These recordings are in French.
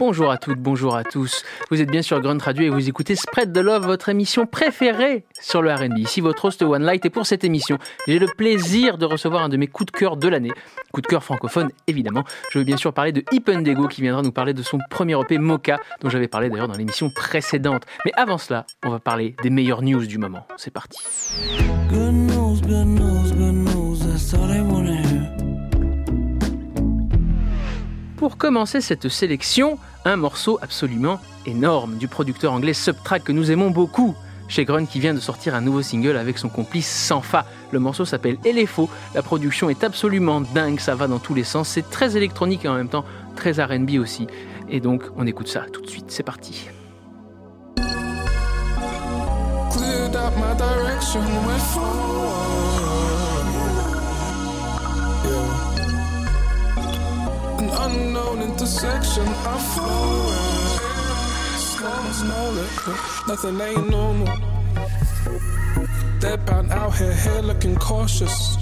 Bonjour à toutes, bonjour à tous. Vous êtes bien sur Grunt Radio et vous écoutez Spread the Love, votre émission préférée sur le RB. Ici votre host One Light et pour cette émission, j'ai le plaisir de recevoir un de mes coups de cœur de l'année. Coup de cœur francophone, évidemment. Je veux bien sûr parler de Hippendego qui viendra nous parler de son premier EP Mocha, dont j'avais parlé d'ailleurs dans l'émission précédente. Mais avant cela, on va parler des meilleures news du moment. C'est parti. Pour commencer cette sélection, un morceau absolument énorme du producteur anglais Subtrack que nous aimons beaucoup. Chez Grun qui vient de sortir un nouveau single avec son complice Sanfa. Le morceau s'appelle Elefo. La production est absolument dingue, ça va dans tous les sens. C'est très électronique et en même temps très RB aussi. Et donc on écoute ça tout de suite. C'est parti. Unknown intersection, I forward. Small, small, nothing ain't normal. Deadpan out here, here looking cautious.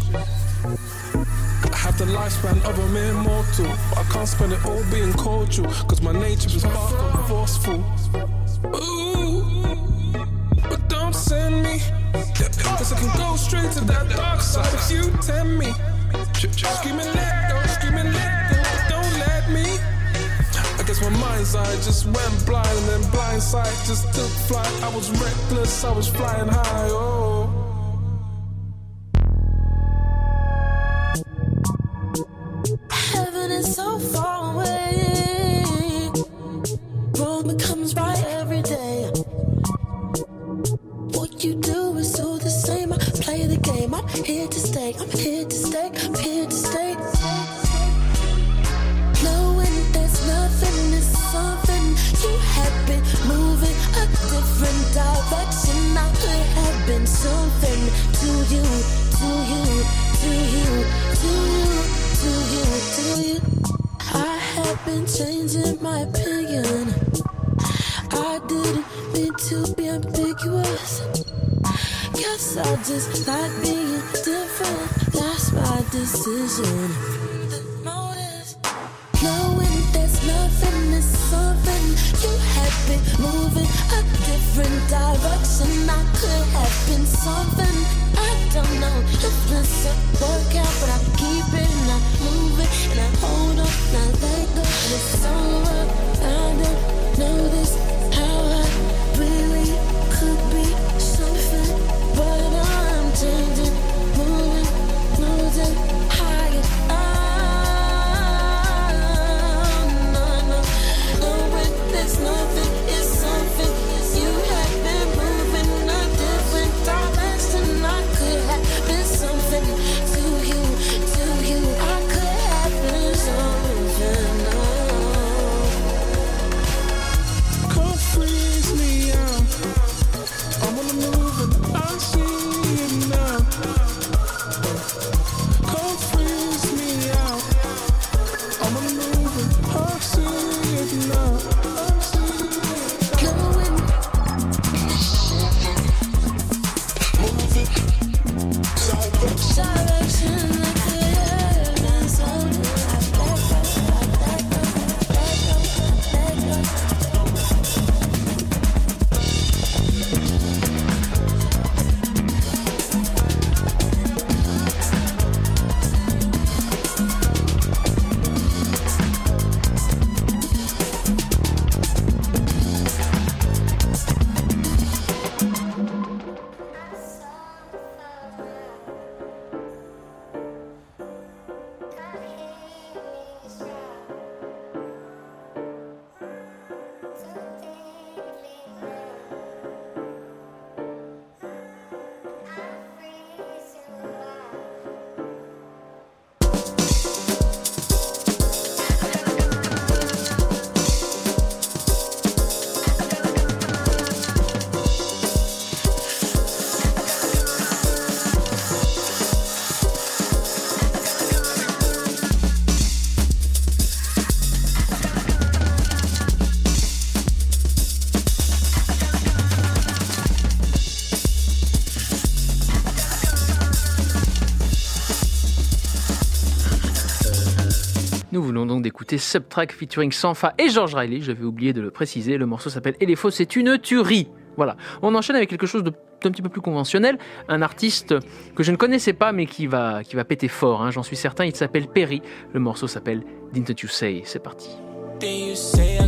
I have the lifespan of a mere mortal. But I can't spend it all being cordial. Cause my nature is from forceful. Ooh, but don't send me. Cause I can go straight to that dark side if you tempt me. Screaming let go, I guess my mind's eye just went blind and then blind sight just took flight. I was reckless, I was flying high. Oh. D'écouter Subtrack featuring Sanfa et George Riley. J'avais oublié de le préciser. Le morceau s'appelle Elefo, c'est une tuerie. Voilà. On enchaîne avec quelque chose de- petit peu plus conventionnel. Un artiste que je ne connaissais pas, mais qui va, qui va péter fort, hein, j'en suis certain. Il s'appelle Perry. Le morceau s'appelle Didn't You Say? C'est parti. Then you say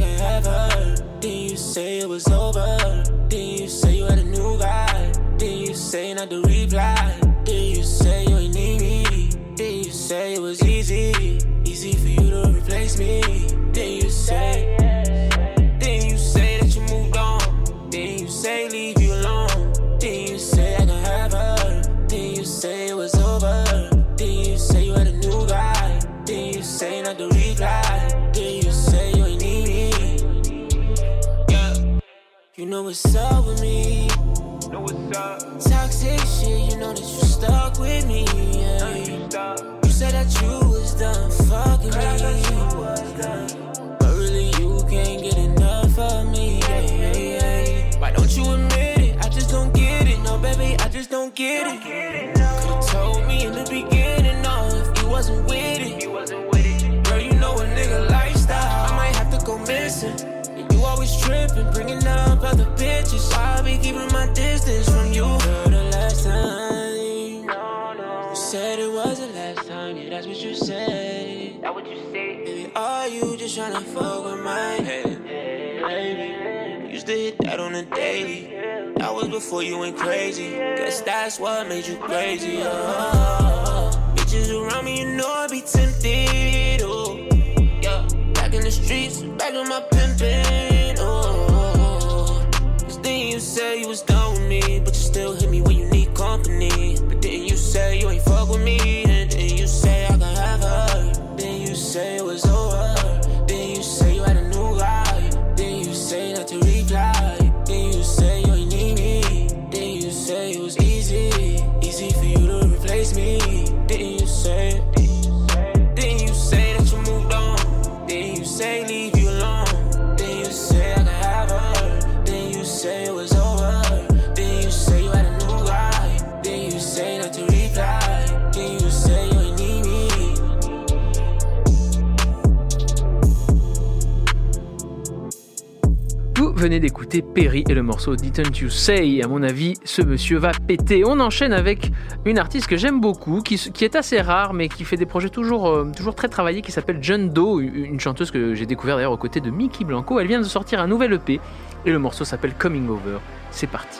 replace me. Then you say, then you say that you moved on. Then you say leave you alone. Then you say I can have her. Then you say it was over. Then you say you had a new guy. Then you say not to reply. Then you say you ain't need me. Yeah. You know what's up with me. Know what's up. Toxic shit, you know that you stuck with me. Yeah. Said that you was done fucking me. But really, you can't get enough of me. Yeah, yeah, yeah. Why don't you admit it? I just don't get it. No, baby, I just don't get it. Told me in the beginning, no, if you wasn't with it. Girl, you know a nigga lifestyle. I might have to go missing. And you always tripping, bringing up other bitches. I be keeping my distance from you? Girl, the last time That what you say? Baby, are you just trying to fuck with my head? Used to hit that on a daily. That was before you went crazy. Guess that's what made you crazy. Oh, bitches around me, you know I be tempted. Oh, yeah. Back in the streets, back in my pimpin'. Oh, cause then you say you was done with me, but you still hit me when you need company. But then you say you ain't fuck with me, say venez d'écouter Perry et le morceau Didn't You Say. À mon avis, ce monsieur va péter. On enchaîne avec une artiste que j'aime beaucoup, qui, est assez rare, mais qui fait des projets toujours, euh, très travaillés, qui s'appelle John Doe, une chanteuse que j'ai découvert d'ailleurs aux côtés de Mickey Blanco. Elle vient de sortir un nouvel EP et le morceau s'appelle Coming Over. C'est parti.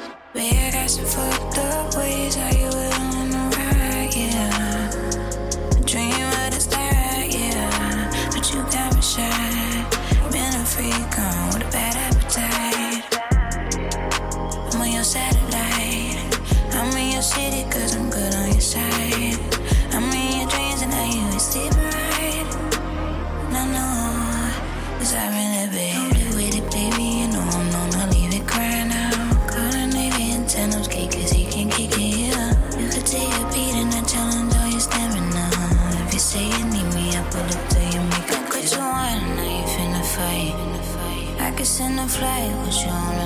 and fly with you.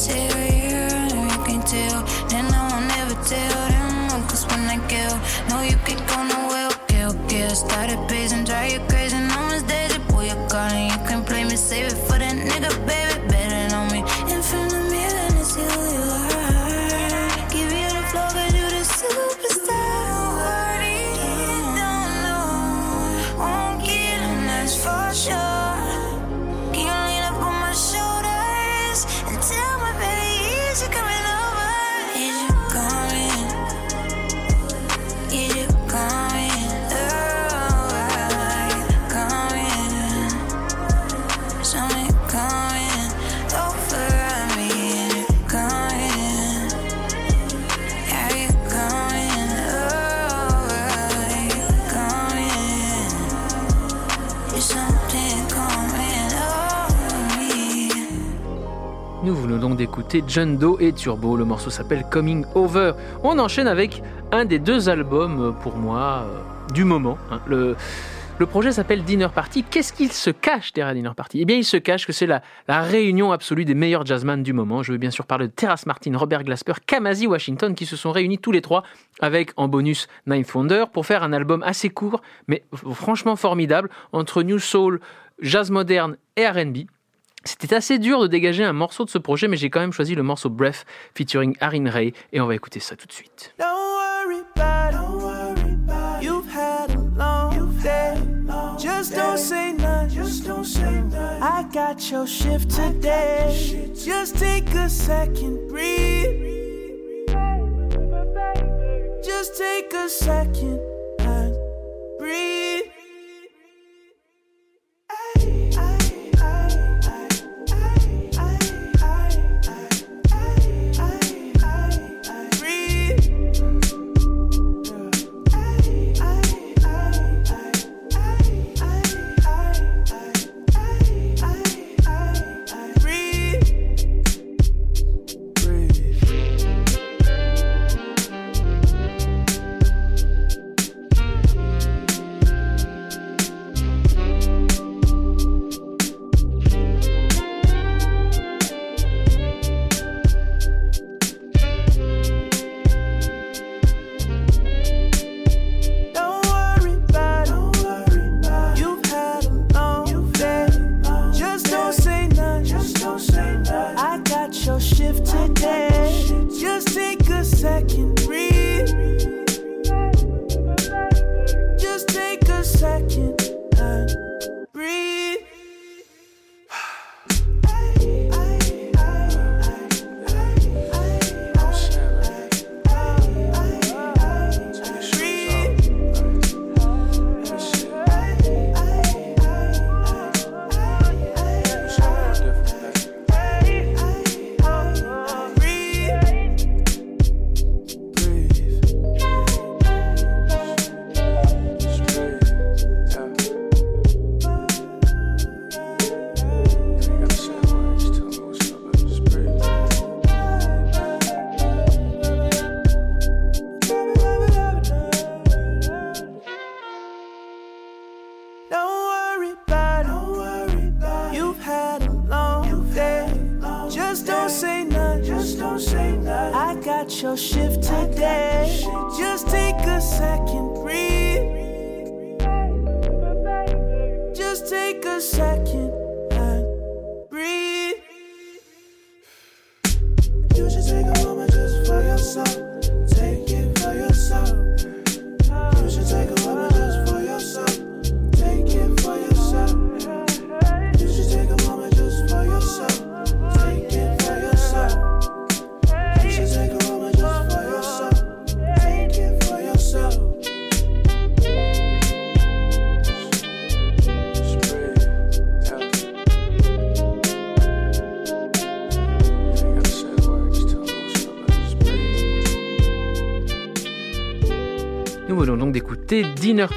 Now you just say right here, and you can tell. Then I won't never tell them, cause when I kill, no, you can go nowhere. Okay, okay, I started pacing, drive you crazy. D'écouter John Doe et Turbo. Le morceau s'appelle Coming Over. On enchaîne avec un des deux albums euh, pour moi euh, du moment. hein. Le, le projet s'appelle Dinner Party. Qu'est-ce qu'il se cache derrière Dinner Party? Eh bien, il se cache que c'est la, la réunion absolue des meilleurs jazzman du moment. Je veux bien sûr parler de Terrace Martin, Robert Glasper, Kamasi Washington, qui se sont réunis tous les trois avec en bonus Ninth Wonder pour faire un album assez court, mais franchement formidable entre New Soul, jazz moderne et R&B. C'était assez dur de dégager un morceau de ce projet, mais j'ai quand même choisi le morceau Breath featuring Arin Ray et on va écouter ça tout de suite. Don't worry about it. Don't worry about it. You've had a long day. Just don't say nothing. Just don't say nothing. I got your shift today. Just take a second, breathe. Just take a second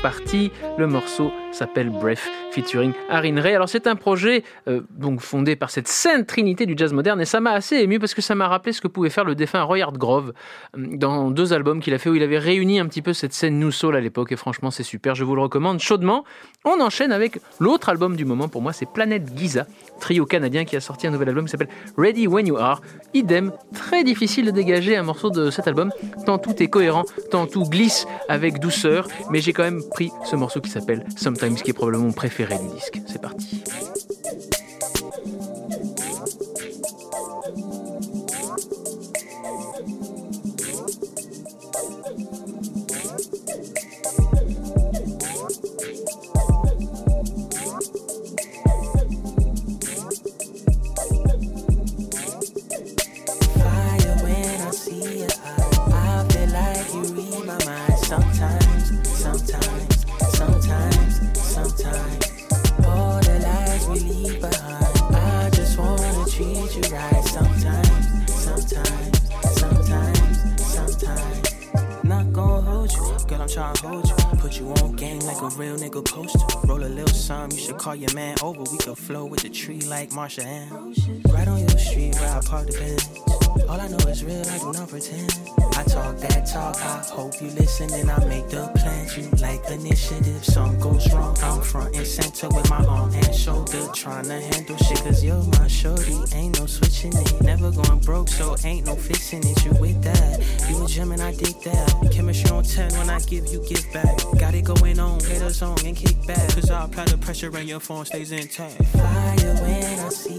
Party. Le morceau s'appelle Breath featuring Arin Ray. Alors c'est un projet euh, donc fondé par cette sainte trinité du jazz moderne et ça m'a assez ému parce que ça m'a rappelé ce que pouvait faire le défunt Roy Hartgrove euh, dans deux albums qu'il a fait où il avait réuni un petit peu cette scène New Soul à l'époque et franchement c'est super, je vous le recommande chaudement. On enchaîne avec l'autre album du moment pour moi, c'est Planète Giza, trio canadien qui a sorti un nouvel album qui s'appelle Ready When You Are. Idem, très difficile de dégager un morceau de cet album, tant tout est cohérent, tant tout glisse avec douceur, mais j'ai quand même pris ce morceau qui s'appelle Sometimes, qui est probablement mon préféré du disque. C'est parti. Something, you should call your man over. We could flow with the tree like Marsha Ann. Right on your street where I park the Benz. All I know is real, I do not pretend. I talk that talk, I hope you listen and I make the plans. You like initiative, something goes wrong. I'm front and center with my arm and shoulder. Trying to handle shit, cause you're my shorty. Ain't no switching it, never going broke, so ain't no fixing it. You with that, you a gem and I dig that. Chemistry on 10 when I give, you give back. Got it going on, haters on and kick back. Cause I apply the pressure and your phone stays intact. Fire when I see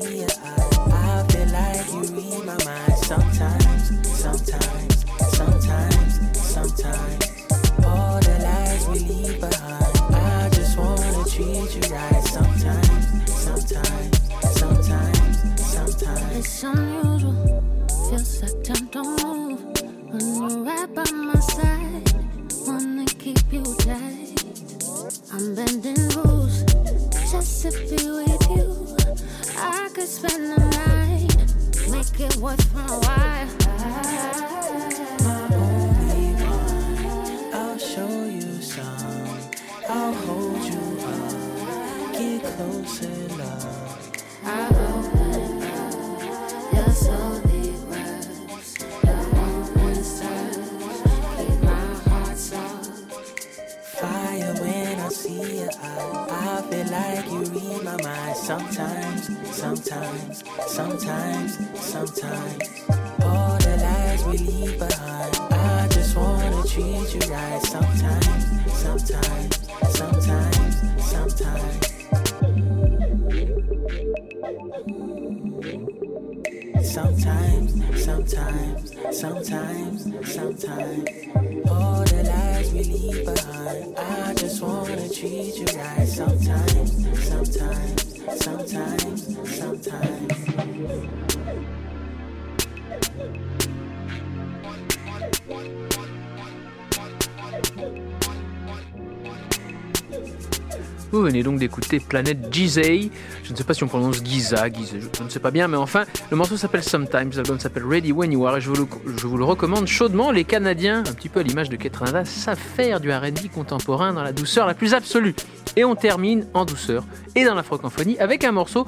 Vous venez donc d'écouter Planète Gizay. Je ne sais pas si on prononce Giza, Giza, je ne sais pas bien, mais enfin, le morceau s'appelle Sometimes, l'album s'appelle Ready When You Are, et je vous, le, recommande chaudement. Les Canadiens, un petit peu à l'image de Kate Ranada, savent faire du RB contemporain dans la douceur la plus absolue. Et on termine en douceur et dans la francophonie avec un morceau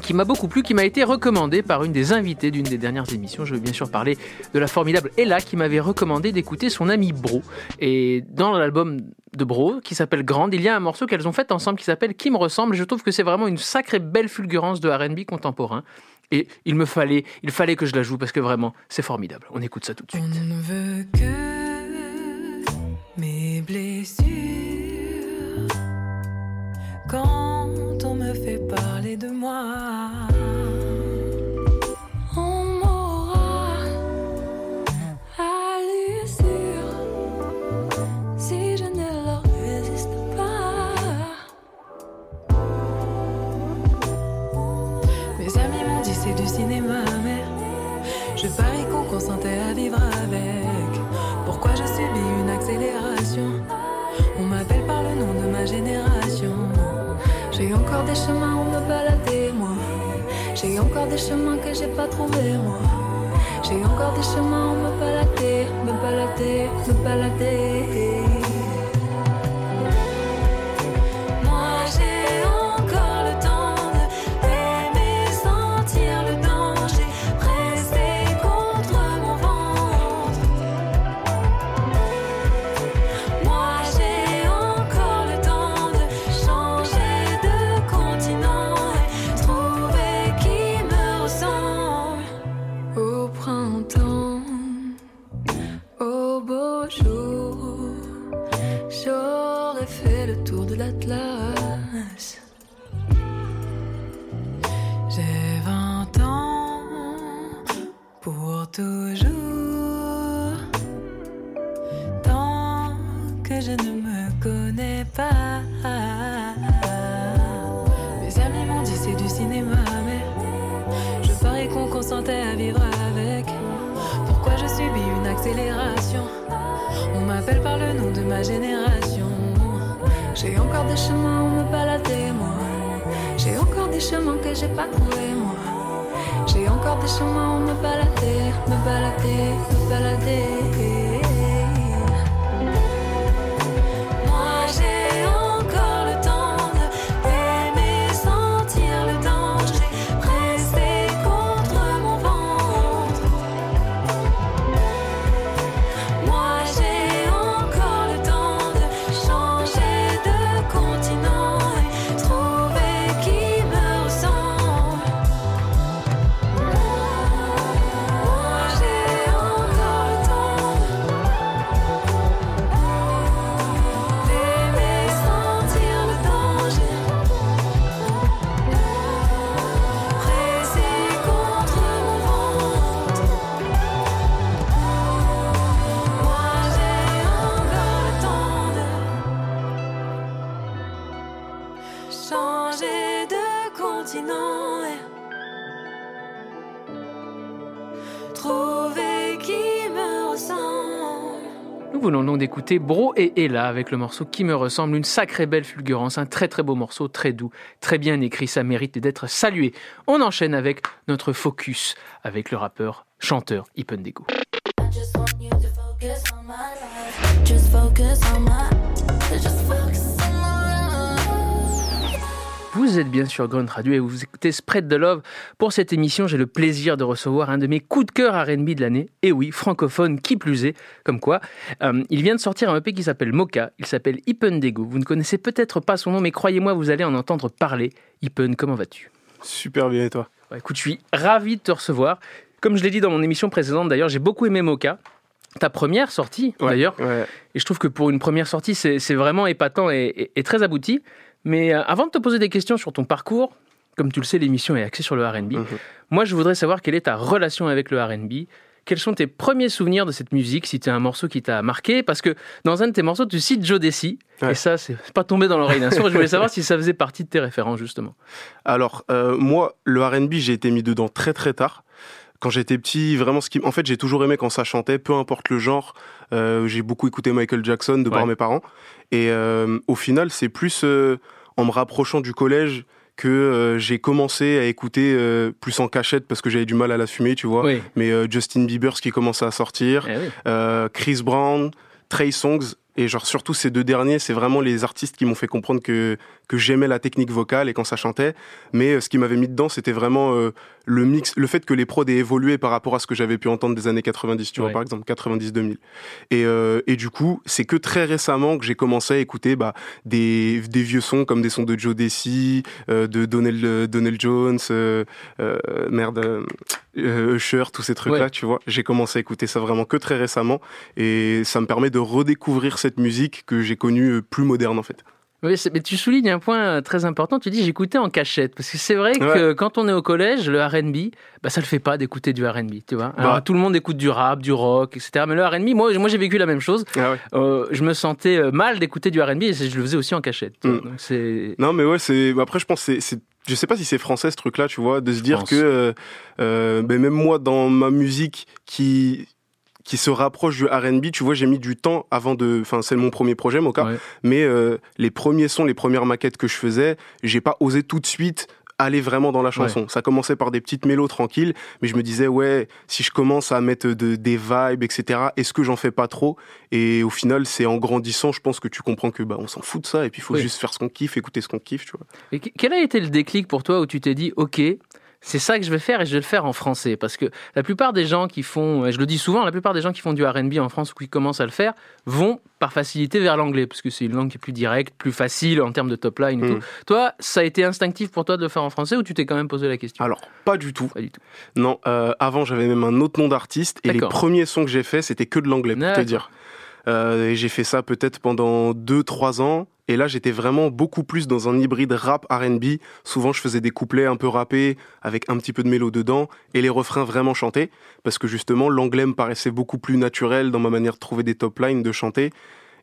qui m'a beaucoup plu, qui m'a été recommandé par une des invitées d'une des dernières émissions. Je veux bien sûr parler de la formidable Ella qui m'avait recommandé d'écouter son ami Bro. Et dans l'album de Bro, qui s'appelle Grande, il y a un morceau qu'elles ont fait ensemble qui s'appelle Qui me ressemble. Je trouve que c'est vraiment une sacrée belle fulgurance de R&B contemporain. Et il me fallait, il fallait que je la joue parce que vraiment, c'est formidable. On écoute ça tout de suite. On ne veut que mes blessures. Quand on me fait parler de moi, encore des chemins que j'ai pas trouvé, moi. J'ai encore des chemins où me balader, me balader, me balader. D'écouter Bro et Ella avec le morceau qui me ressemble, une sacrée belle fulgurance, un très très beau morceau, très doux, très bien écrit, ça mérite d'être salué. On enchaîne avec notre focus avec le rappeur, chanteur on my. Vous êtes bien sur Grunt Radio et vous écoutez Spread the Love. Pour cette émission, j'ai le plaisir de recevoir un de mes coups de cœur R&B de l'année. Et oui, francophone, qui plus est. Comme quoi, euh, il vient de sortir un EP qui s'appelle Mocha. Il s'appelle Ipendego. Vous ne connaissez peut-être pas son nom, mais croyez-moi, vous allez en entendre parler. Ipen, comment vas-tu? Super bien et toi? Bah, Écoute, je suis ravi de te recevoir. Comme je l'ai dit dans mon émission précédente, d'ailleurs, j'ai beaucoup aimé Mocha. Ta première sortie, d'ailleurs. Ouais. Et je trouve que pour une première sortie, c'est c'est vraiment épatant et, et- et très abouti. Mais euh, avant de te poser des questions sur ton parcours, comme tu le sais, l'émission est axée sur le RB. Mhm. Moi, je voudrais savoir quelle est ta relation avec le RB. Quels sont tes premiers souvenirs de cette musique, si tu as un morceau qui t'a marqué? Parce que dans un de tes morceaux, tu cites Joe Desi. Ouais. Et ça, c'est pas tombé dans l'oreille d'un sourd. Je voulais savoir si ça faisait partie de tes références, justement. Alors, euh, moi, le RB, j'ai été mis dedans très très tard. Quand j'étais petit, vraiment, ce qui... en fait, j'ai toujours aimé quand ça chantait, peu importe le genre. Euh, j'ai beaucoup écouté Michael Jackson de par Ouais. mes parents. Et euh, au final, c'est plus euh, en me rapprochant du collège que euh, j'ai commencé à écouter euh, plus en cachette parce que j'avais du mal à l'assumer, tu vois. Oui. Mais euh, Justin Bieber, ce qui commençait à sortir, Eh oui. euh, Chris Brown, Trey Songs, et genre surtout ces deux derniers, c'est vraiment les artistes qui m'ont fait comprendre que que j'aimais la technique vocale et quand ça chantait. Mais euh, ce qui m'avait mis dedans, c'était vraiment euh, le mix, le fait que les prods aient évolué par rapport à ce que j'avais pu entendre des années 90, tu Ouais. vois, par exemple 90-2000. Et euh, et du coup, c'est que très récemment que j'ai commencé à écouter bah, des des vieux sons comme des sons de Joe Desi, euh, de Donnell euh, Donnell Jones, euh, merde. Usher, tous ces trucs-là, Ouais. tu vois. J'ai commencé à écouter ça vraiment que très récemment et ça me permet de redécouvrir cette musique que j'ai connue plus moderne en fait. Oui, mais tu soulignes un point euh, très important. Tu dis j'écoutais en cachette parce que c'est vrai que quand on est au collège, le R&B, bah ça le fait pas d'écouter du R&B, tu vois. Alors, Bah. tout le monde écoute du rap, du rock, etc. Mais le R&B, moi, moi j'ai vécu la même chose. Ah ouais. Euh, je me sentais euh, mal d'écouter du R&B et je le faisais aussi en cachette. Mm. Donc Non mais ouais, c'est après je pense que c'est je sais pas si c'est français ce truc-là, tu vois, de se dire que euh, ben même moi dans ma musique qui qui se rapproche du R&B, tu vois, j'ai mis du temps avant de enfin c'est mon premier projet Moka, Ouais. mais euh, les premiers sons, les premières maquettes que je faisais, j'ai pas osé tout de suite aller vraiment dans la chanson. Ça commençait par des petites mélos tranquilles, mais je me disais ouais, si je commence à mettre de, des vibes, etc. Est-ce que j'en fais pas trop? Et au final, c'est en grandissant, je pense que tu comprends que bah on s'en fout de ça et puis il faut Oui. juste faire ce qu'on kiffe, écouter ce qu'on kiffe, tu vois. Et que- quel a été le déclic pour toi où tu t'es dit, ok, c'est ça que je vais faire et je vais le faire en français Parce que la plupart des gens qui font, et je le dis souvent, la plupart des gens qui font du RB en France ou qui commencent à le faire vont par facilité vers l'anglais, parce que c'est une langue qui est plus directe, plus facile en termes de top line et Mm. tout. Toi, ça a été instinctif pour toi de le faire en français ou tu t'es quand même posé la question? Alors pas du tout. Pas du tout. Non, euh, avant j'avais même un autre nom d'artiste et les premiers sons que j'ai fait c'était que de l'anglais pour te dire. Euh, et j'ai fait ça peut-être pendant 2-3 ans. Et là, j'étais vraiment beaucoup plus dans un hybride rap R&B. Souvent, je faisais des couplets un peu rappés avec un petit peu de mélo dedans et les refrains vraiment chantés parce que justement, l'anglais me paraissait beaucoup plus naturel dans ma manière de trouver des top lines, de chanter.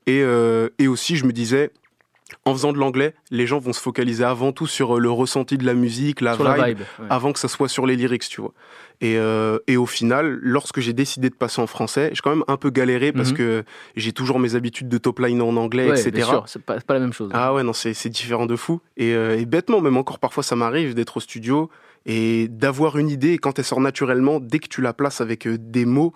Et, euh, et aussi, je me disais, en faisant de l'anglais, les gens vont se focaliser avant tout sur euh, le ressenti de la musique, la Sur vibe, la vibe. ouais. avant que ça soit sur les lyrics, tu vois. Et, euh, et au final, lorsque j'ai décidé de passer en français, j'ai quand même un peu galéré parce Mhm. que j'ai toujours mes habitudes de top line en anglais, Ouais, etc. bien sûr, c'est pas, la même chose. Ah ouais, non, c'est c'est différent de fou. Et, euh, et bêtement, même encore parfois, ça m'arrive d'être au studio et d'avoir une idée. Quand elle sort naturellement, dès que tu la places avec euh, des mots,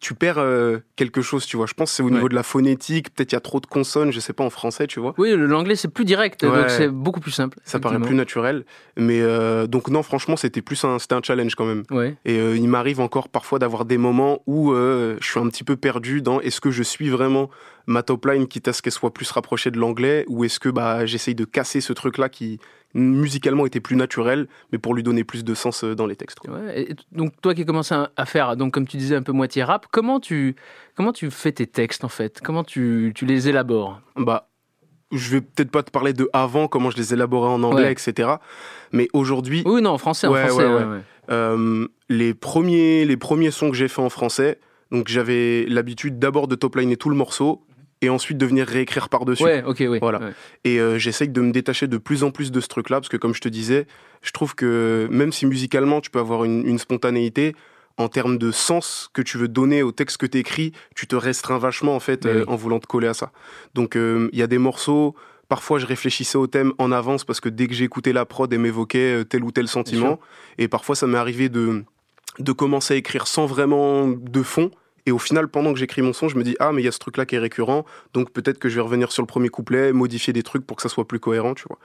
tu perds euh, quelque chose, tu vois. Je pense que c'est au Ouais. niveau de la phonétique. Peut-être il y a trop de consonnes, je sais pas, en français, tu vois. Oui, l'anglais c'est plus direct, Ouais. donc c'est beaucoup plus simple. Ça paraît plus naturel. Mais euh, donc, non, franchement, c'était plus un, c'était un challenge quand même. Ouais. Et euh, il m'arrive encore parfois d'avoir des moments où je suis un petit peu perdu dans est-ce que je suis vraiment ma top line, quitte à ce qu'elle soit plus rapprochée de l'anglais, ou est-ce que bah, j'essaye de casser ce truc-là qui musicalement était plus naturel, mais pour lui donner plus de sens euh, dans les textes. quoi. Ouais, et donc toi qui commences à, à faire, donc comme tu disais un peu moitié rap, comment tu comment tu fais tes textes en fait? Comment tu, tu les élabores? Bah, je vais peut-être pas te parler de avant, comment je les élaborais en anglais, Ouais. etc. Mais aujourd'hui, Oui, non, en français, en français. ouais. Euh, les premiers les premiers sons que j'ai fait en français donc j'avais l'habitude d'abord de top liner tout le morceau et ensuite de venir réécrire par dessus Ouais, ok, oui. Voilà. ouais. et euh, j'essaye de me détacher de plus en plus de ce truc là parce que comme je te disais je trouve que même si musicalement tu peux avoir une, une spontanéité en termes de sens que tu veux donner au texte que tu écris, tu te restreins vachement en fait euh, en voulant te coller à ça. Donc euh, il y a des morceaux, parfois je réfléchissais au thème en avance parce que dès que j'écoutais la prod, elle m'évoquait tel ou tel sentiment. Et parfois ça m'est arrivé de, de commencer à écrire sans vraiment de fond. Et au final, pendant que j'écris mon son, je me dis ah mais il y a ce truc là qui est récurrent, donc peut-être que je vais revenir sur le premier couplet, modifier des trucs pour que ça soit plus cohérent, tu vois.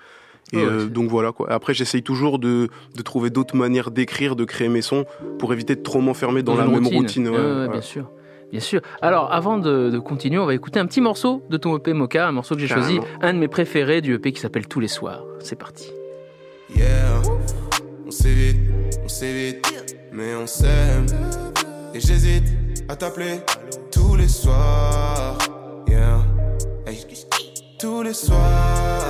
Et Ouais, euh, donc voilà quoi. Après j'essaye toujours de, de trouver d'autres manières d'écrire, de créer mes sons pour éviter de trop m'enfermer dans, la même routine. ouais, Ouais, ouais, voilà. Bien sûr. Bien sûr. Alors, avant de, de continuer, on va écouter un petit morceau de ton EP Mocha, un morceau que j'ai choisi, un de mes préférés du EP qui s'appelle Tous les soirs. C'est parti. Yeah, on s'évite, on s'évite, mais on s'aime. Et j'hésite à t'appeler tous les soirs. Yeah, hey, tous les soirs.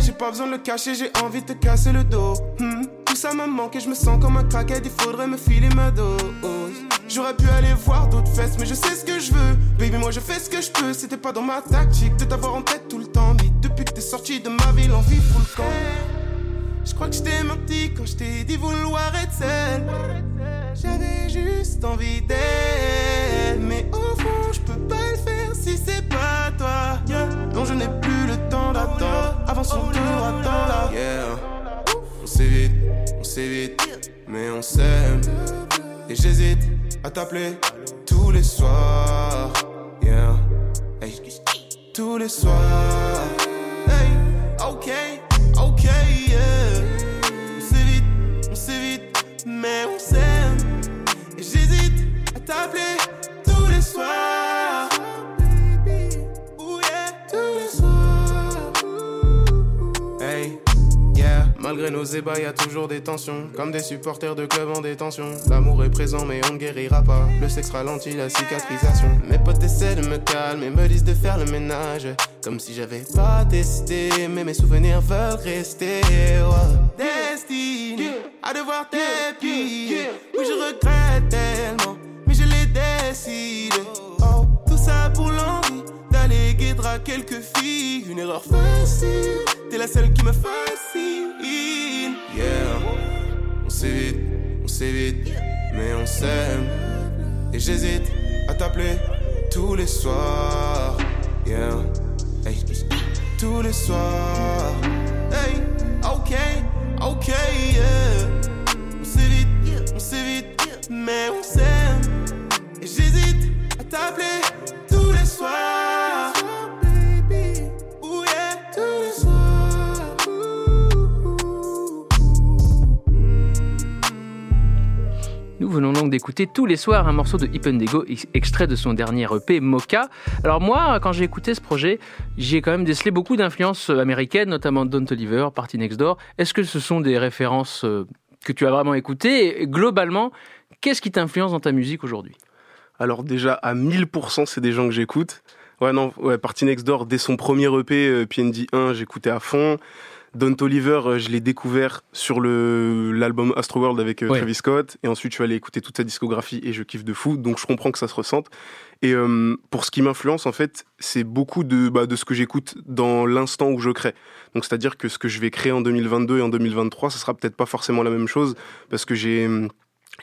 J'ai pas besoin de le cacher, j'ai envie de te casser le dos. Hmm, Tout ça me manque et je me sens comme un craquette, il faudrait me filer ma dose. J'aurais pu aller voir d'autres fesses, mais je sais ce que je veux. Baby, moi je fais ce que je peux. C'était pas dans ma tactique de t'avoir en tête tout le temps. Mais depuis que t'es sorti de ma ville, l'envie fout le camp. Je crois que je menti quand je t'ai dit vouloir être seule. J'avais juste envie d'elle. Mais au fond, je peux pas le faire si c'est pas toi. Yeah. Je n'ai plus le temps d'attendre. Avant son tour, attends là. Yeah. On s'évite, on s'évite, mais on s'aime. Et j'hésite à t'appeler tous les soirs. Yeah. Tous les soirs. Mais on s'aime. Et j'hésite à t'appeler tous les soirs. Tous les soirs. Hey, yeah. Malgré nos ébats, y a toujours des tensions. Comme des supporters de club en détention. L'amour est présent, mais on ne guérira pas. Le sexe ralentit la cicatrisation. Mes potes essaient de me calmer, me disent de faire le ménage. Comme si j'avais pas testé, mais mes souvenirs veulent rester. ouais. À devoir t'épier. Oui, je regrette tellement, mais je l'ai décidé. Oh, tout ça pour l'envie d'aller guider à quelques filles. Une erreur facile, t'es la seule qui me fascine. Yeah, on s'évite, on s'évite, mais on s'aime. Et j'hésite à t'appeler tous les soirs. Yeah, hey, tous les soirs. Hey, ok, ok, yeah. Mais on s'aime. Et j'hésite à t'appeler tous les soirs. Nous venons donc d'écouter tous les soirs un morceau de Hippendego, ex- extrait de son dernier EP Mocha. Alors moi, quand j'ai écouté ce projet, j'ai quand même décelé beaucoup d'influences américaines, notamment Don Toliver, Party Next Door. Est-ce que ce sont des références euh, que tu as vraiment écoutées? Globalement, qu'est-ce qui t'influence dans ta musique aujourd'hui? Alors déjà, à 1000%, c'est des gens que j'écoute. Ouais, non, ouais, Party Next Door, dès son premier EP, euh, PND 1, j'écoutais à fond. Don Toliver, euh, je l'ai découvert sur le l'album Astroworld avec euh, Ouais. Travis Scott. Et ensuite, je suis allé écouter toute sa discographie et je kiffe de fou. Donc, je comprends que ça se ressente. Et euh, pour ce qui m'influence, en fait, c'est beaucoup de, bah, de ce que j'écoute dans l'instant où je crée. Donc, c'est-à-dire que ce que je vais créer en 2022 et en 2023, ça sera peut-être pas forcément la même chose parce que j'ai hum,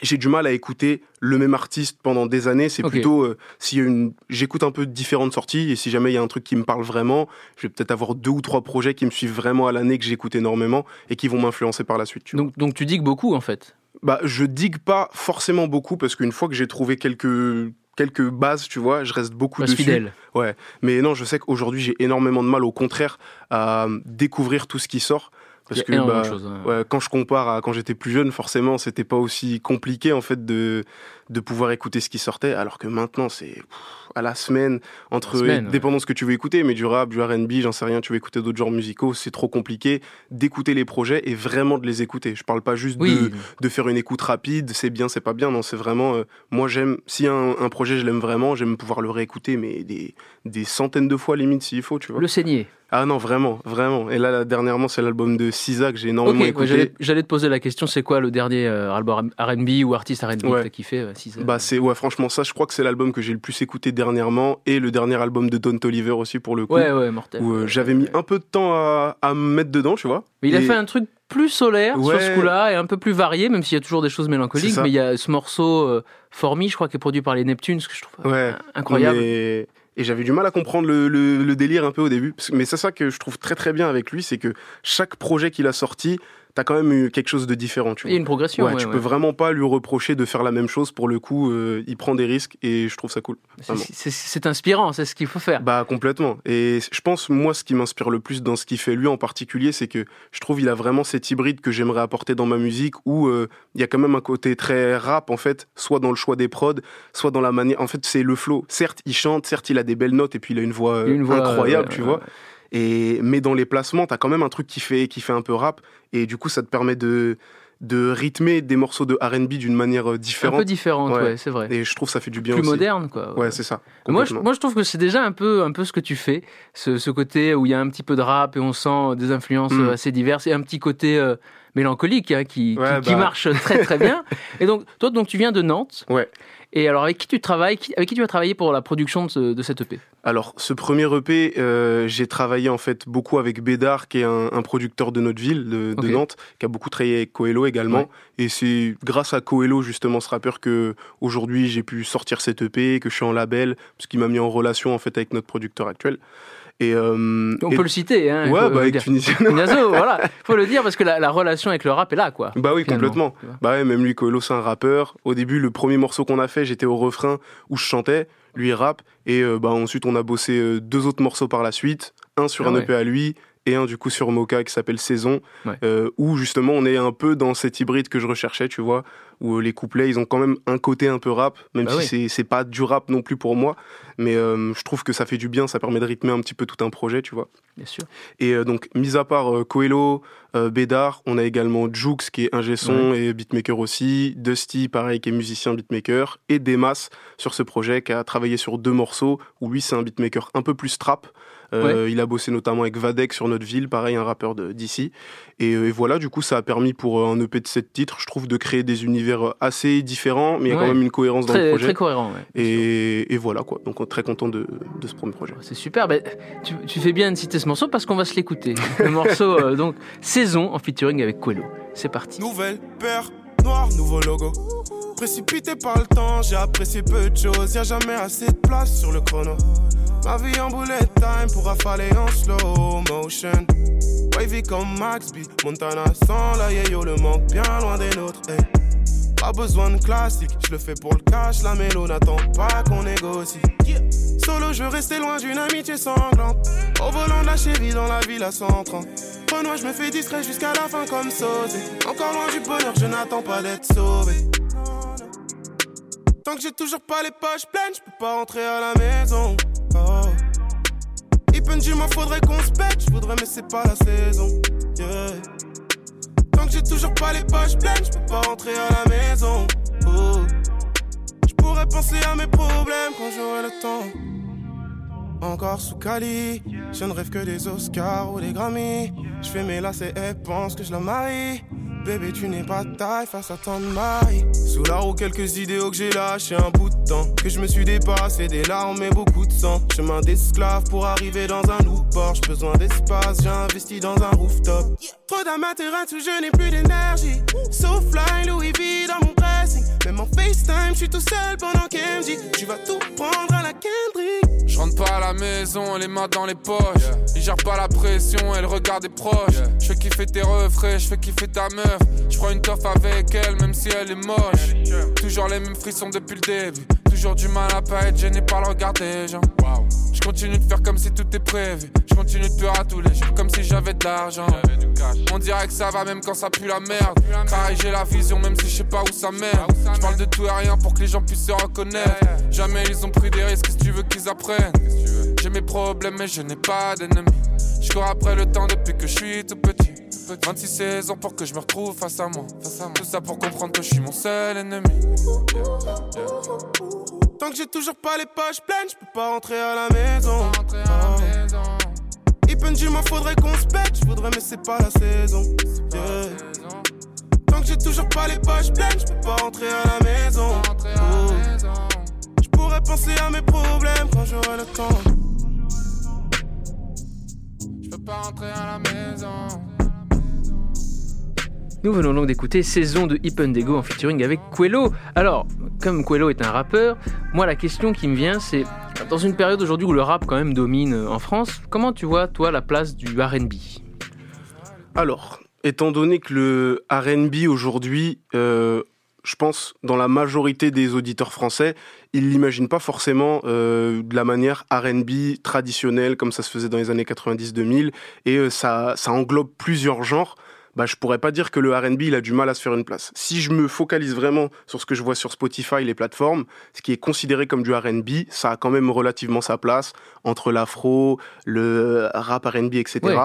j'ai du mal à écouter le même artiste pendant des années. C'est plutôt euh, si une, j'écoute un peu différentes sorties et si jamais il y a un truc qui me parle vraiment, je vais peut-être avoir deux ou trois projets qui me suivent vraiment à l'année que j'écoute énormément et qui vont m'influencer par la suite. Tu donc, donc tu digues beaucoup en fait Bah, je digue pas forcément beaucoup parce qu'une fois que j'ai trouvé quelques quelques bases, tu vois, je reste beaucoup Reste dessus. fidèle. Ouais, mais non, je sais qu'aujourd'hui j'ai énormément de mal au contraire à découvrir tout ce qui sort parce que bah, ouais, quand je compare à quand j'étais plus jeune, forcément, c'était pas aussi compliqué en fait de de pouvoir écouter ce qui sortait, alors que maintenant c'est à la semaine entre La semaine, ouais. dépendant de ce que tu veux écouter, mais du rap, du R&B, j'en sais rien, tu veux écouter d'autres genres musicaux, c'est trop compliqué d'écouter les projets et vraiment de les écouter. Je parle pas juste Oui, de de faire une écoute rapide, c'est bien, c'est pas bien. Non, c'est vraiment. euh, moi, j'aime. Si un, un projet, je l'aime vraiment, j'aime pouvoir le réécouter, mais des, des centaines de fois limite s'il faut, tu vois. le saigner. Ah non, vraiment, vraiment. Et là, là, dernièrement, c'est l'album de Sisa que j'ai énormément Ok, ouais, écouté. j'allais- j'allais te poser la question, c'est quoi le dernier euh, album R&B ou artiste R&B que Ouais. t'as kiffé euh, Bah c'est ouais franchement ça je crois que c'est l'album que j'ai le plus écouté dernièrement et le dernier album de Don Toliver aussi pour le coup Ouais, ouais, mortel. où euh, j'avais mis un peu de temps à, à me mettre dedans tu vois Mais il a fait un truc plus solaire sur ce coup-là et un peu plus varié, même s'il y a toujours des choses mélancoliques. Mais il y a ce morceau euh, Formi, je crois, qui est produit par les Neptunes, que je trouve Ouais. euh, incroyable. Mais- Et j'avais du mal à comprendre le, le- le délire un peu au début. Mais c'est ça que je trouve très très bien avec lui, c'est que chaque projet qu'il a sorti, t'as quand même eu quelque chose de différent. Tu vois. une progression. Ouais, ouais, tu ouais. peux vraiment pas lui reprocher de faire la même chose. Pour le coup, euh, il prend des risques et je trouve ça cool. C'est- inspirant, c'est ce qu'il faut faire. Bah complètement. Et je pense moi ce qui m'inspire le plus dans ce qu'il fait lui en particulier, c'est que je trouve il a vraiment cet hybride que j'aimerais apporter dans ma musique où euh, il y a quand même un côté très rap en fait, soit dans le choix des prods, soit dans la manière. En fait, c'est le flow. Certes, il chante, certes, il a des belles notes et puis il a une voix, euh, une voix, incroyable, tu vois. Et mais dans les placements, t'as quand même un truc qui fait qui fait un peu rap et du coup ça te permet de de rythmer des morceaux de R&B d'une manière euh, Un différente. peu différente, Ouais. ouais, c'est vrai. Et je trouve ça fait du bien Plus aussi. moderne, quoi. Ouais, c'est ça. Moi je, moi, je trouve que c'est déjà un peu, un peu ce que tu fais, ce, ce côté où il y a un petit peu de rap et on sent des influences Mm. euh, assez diverses et un petit côté euh, mélancolique hein, qui, qui- Ouais, qui, bah. marche très très bien. Et donc, toi, donc, tu viens de Nantes. Ouais. Et alors, avec qui tu travailles Avec qui tu as travaillé pour la production de, ce, de cette EP Alors, ce premier EP, euh, j'ai travaillé en fait beaucoup avec Bédard, qui est un, un producteur de notre ville, de. Nantes, qui a beaucoup travaillé avec Coelho également. Ouais. Et c'est grâce à Coelho, justement, ce rappeur, que aujourd'hui j'ai pu sortir cet EP, que je suis en label, parce qu'il m'a mis en relation en fait avec notre producteur actuel. Et, euh, On et- peut le citer. Hein, Ouais, bah, avec. Tunisien. Voilà, faut le dire parce que la, la relation avec le rap est là, quoi. Bah oui, finalement, complètement. Bah ouais, même lui, Coelho, c'est un rappeur. Au début, le premier morceau qu'on a fait, j'étais au refrain où je chantais, lui il rappe, et euh, bah ensuite on a bossé euh, deux autres morceaux par la suite, un sur Ah un ouais. EP à lui et un du coup sur Mocha qui s'appelle Saison, Ouais. euh, où justement on est un peu dans cet hybride que je recherchais, tu vois, où euh, les couplets ils ont quand même un côté un peu rap, même Bah si oui. c'est pas du rap non plus pour moi, mais euh, je trouve que ça fait du bien, ça permet de rythmer un petit peu tout un projet, tu vois. Bien sûr. Et euh, donc, mis à part Coelho, Bédard, on a également Jux qui est ingé son et beatmaker aussi, Dusty, pareil, qui est musicien beatmaker, et Demas sur ce projet qui a travaillé sur deux morceaux, où lui, c'est un beatmaker un peu plus trap. Euh, Il a bossé notamment avec Vadek sur notre ville, pareil, un rappeur de- d'ici. Et, et voilà, du coup, ça a permis pour euh, un EP de 7 titres, je trouve, de créer des univers euh, assez différents, mais il y a Ouais. quand même une cohérence dans le projet. très cohérent, ouais. Et, et voilà, quoi. Donc, très content de, de ce premier projet. C'est super. Ben, tu, tu fais bien de citer ce morceau parce qu'on va se l'écouter. Le morceau, euh, donc, Saison en featuring avec Coelho. C'est parti. Nouvelle paire, noir, nouveau logo. Précipité par le temps, j'ai apprécié peu de choses. Y a jamais assez de place sur le chrono. Ma vie en bullet time pour affaler en slow motion. Wavy comme Max B, Montana sans la yo, le manque bien loin des nôtres. Pas besoin de classique, je le fais pour le cash. La mélo n'attend pas qu'on négocie. Solo, je rester loin d'une amitié sanglante. Au volant de la Chevy dans la ville à 130. Je me fais discret jusqu'à la fin comme Sosé. Encore loin du bonheur, je n'attends pas d'être sauvé. Tant que j'ai toujours pas les poches pleines, je peux pas rentrer à la maison. Oh. Ipenji, moi faudrait qu'on se pète, je voudrais, mais c'est pas la saison. Tant que j'ai toujours pas les poches pleines, je peux pas rentrer à la maison. Oh. Je pourrais penser à mes problèmes quand j'aurai le temps. Encore sous Cali, je ne rêve que des Oscars ou des Grammys. Je fais mes lacets et pense que je la marie. Bébé, tu n'es pas de taille face à ton mari. Sous la roue, quelques idéaux que j'ai lâché un bout de temps. Que je me suis dépassé des larmes et beaucoup de sang. Chemin d'esclave pour arriver dans un loup Porsche. Besoin d'espace, j'ai investi dans un rooftop. Trop d'amateurins, je n'ai plus d'énergie. Sauf fly, Louis V dans mon pressing. Même en FaceTime, je suis tout seul pendant dit Tu vas tout prendre à la Kendrick. Je rentre pas à la maison, les mains dans les poches. Il gère pas la pression et le regard des proches. Je fais kiffer tes refrains, je fais kiffer ta meuf. Je prends une toffe avec elle, même si elle est moche. Toujours les mêmes frissons depuis le début. Toujours du mal à pas être gêné par le regard des gens. Je continue de faire comme si tout est prévu. Je continue de pleurer à tous les jours comme si j'avais de l'argent. On dirait que ça va même quand ça pue la merde. Pareil, j'ai la vision même si je sais pas où ça mène. Je parle de tout et rien pour que les gens puissent se reconnaître. Jamais ils ont pris des risques, si tu veux qu'ils apprennent. J'ai mes problèmes mais je n'ai pas d'ennemis. Je cours après le temps depuis que je suis tout petit. 26 16 ans pour que je me retrouve face à moi. Tout ça pour comprendre que je suis mon seul ennemi. Tant que j'ai toujours pas les poches pleines, je peux pas rentrer à la maison. Ipenji, moi faudrait qu'on se pète, je voudrais, mais c'est pas la saison. Yeah. Tant que j'ai toujours pas les poches pleines, je peux pas rentrer à la maison. Oh. Je pourrais penser à mes problèmes quand j'aurai le temps. Je peux pas rentrer à la maison. Nous venons donc d'écouter Saison de Hip Dego en featuring avec Quello. Alors, comme Quello est un rappeur, moi la question qui me vient c'est, dans une période aujourd'hui où le rap quand même domine euh, en France, comment tu vois toi la place du RB Alors, étant donné que le RB aujourd'hui, euh, je pense, dans la majorité des auditeurs français, ils l'imaginent pas forcément euh, de la manière RB traditionnelle, comme ça se faisait dans les années 90-2000, et ça englobe plusieurs genres. Bah, je pourrais pas dire que le R&B il a du mal à se faire une place. Si je me focalise vraiment sur ce que je vois sur Spotify, les plateformes, ce qui est considéré comme du R&B, ça a quand même relativement sa place entre l'afro, le rap R&B, etc. Ouais.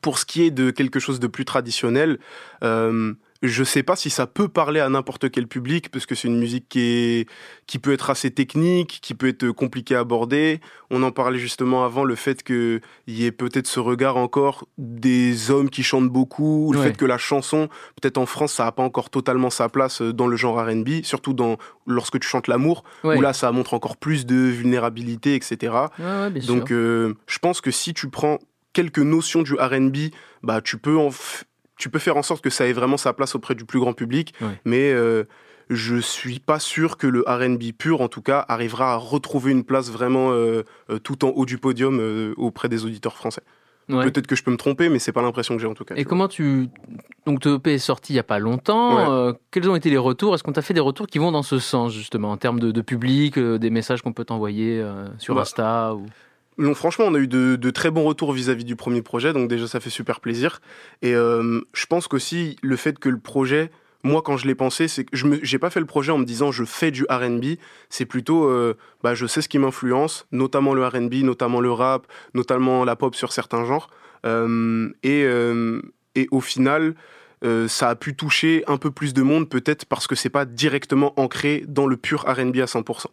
Pour ce qui est de quelque chose de plus traditionnel, euh, je sais pas si ça peut parler à n'importe quel public, parce que c'est une musique qui, est, qui peut être assez technique, qui peut être compliquée à aborder. On en parlait justement avant, le fait qu'il y ait peut-être ce regard encore des hommes qui chantent beaucoup, ou le Ouais. fait que la chanson, peut-être en France, ça n'a pas encore totalement sa place euh, dans le genre R&B, surtout dans, lorsque tu chantes l'amour, Ouais. où là, ça montre encore plus de vulnérabilité, etc. Ouais, Donc, euh, je pense que si tu prends quelques notions du R&B, bah, tu peux en tu peux faire en sorte que ça ait vraiment sa place auprès du plus grand public. Mais euh, je suis pas sûr que le R&B pur, en tout cas, arrivera à retrouver une place vraiment euh, euh, tout en haut du podium euh, auprès des auditeurs français. Ouais. Peut-être que je peux me tromper, mais c'est pas l'impression que j'ai en tout cas. Et tu comment tu. Donc, ton EP est sorti il n'y a pas longtemps. Ouais. quels ont été les retours? Est-ce qu'on t'a fait des retours qui vont dans ce sens, justement, en termes de, de public, des messages qu'on peut t'envoyer sur Bah, Insta ou... Non, franchement, on a eu de, très bons retours vis-à-vis du premier projet, donc déjà ça fait super plaisir. Et euh, je pense qu'aussi le fait que le projet, moi quand je l'ai pensé, c'est que je j'ai pas fait le projet en me disant je fais du R&B, c'est plutôt, euh, bah, je sais ce qui m'influence, notamment le R&B, notamment le rap, notamment la pop sur certains genres. Euh, et, et au final, ça a pu toucher un peu plus de monde, peut-être parce que c'est pas directement ancré dans le pur R&B à 100%.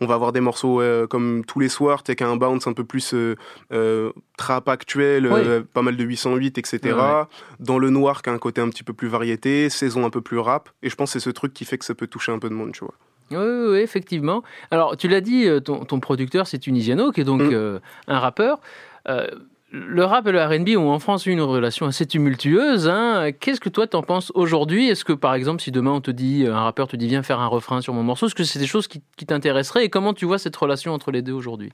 On va avoir des morceaux euh, comme tous les soirs, t'as qu'un bounce un peu plus euh, euh, trap actuel, pas mal de 808, etc. Ouais, ouais. Dans le noir, qui a un côté un petit peu plus variété, saison un peu plus rap. Et je pense que c'est ce truc qui fait que ça peut toucher un peu de monde, tu vois. Oui, oui, oui, effectivement. Alors, tu l'as dit, ton, ton producteur, c'est Tunisiano, qui est donc Mm. euh, un rappeur. Euh, le rap et le R&B ont en France eu une relation assez tumultueuse. hein. Qu'est-ce que toi t'en penses aujourd'hui? Est-ce que par exemple, si demain on te dit, un rappeur te dit viens faire un refrain sur mon morceau, est-ce que c'est des choses qui, qui t'intéresseraient? Et comment tu vois cette relation entre les deux aujourd'hui?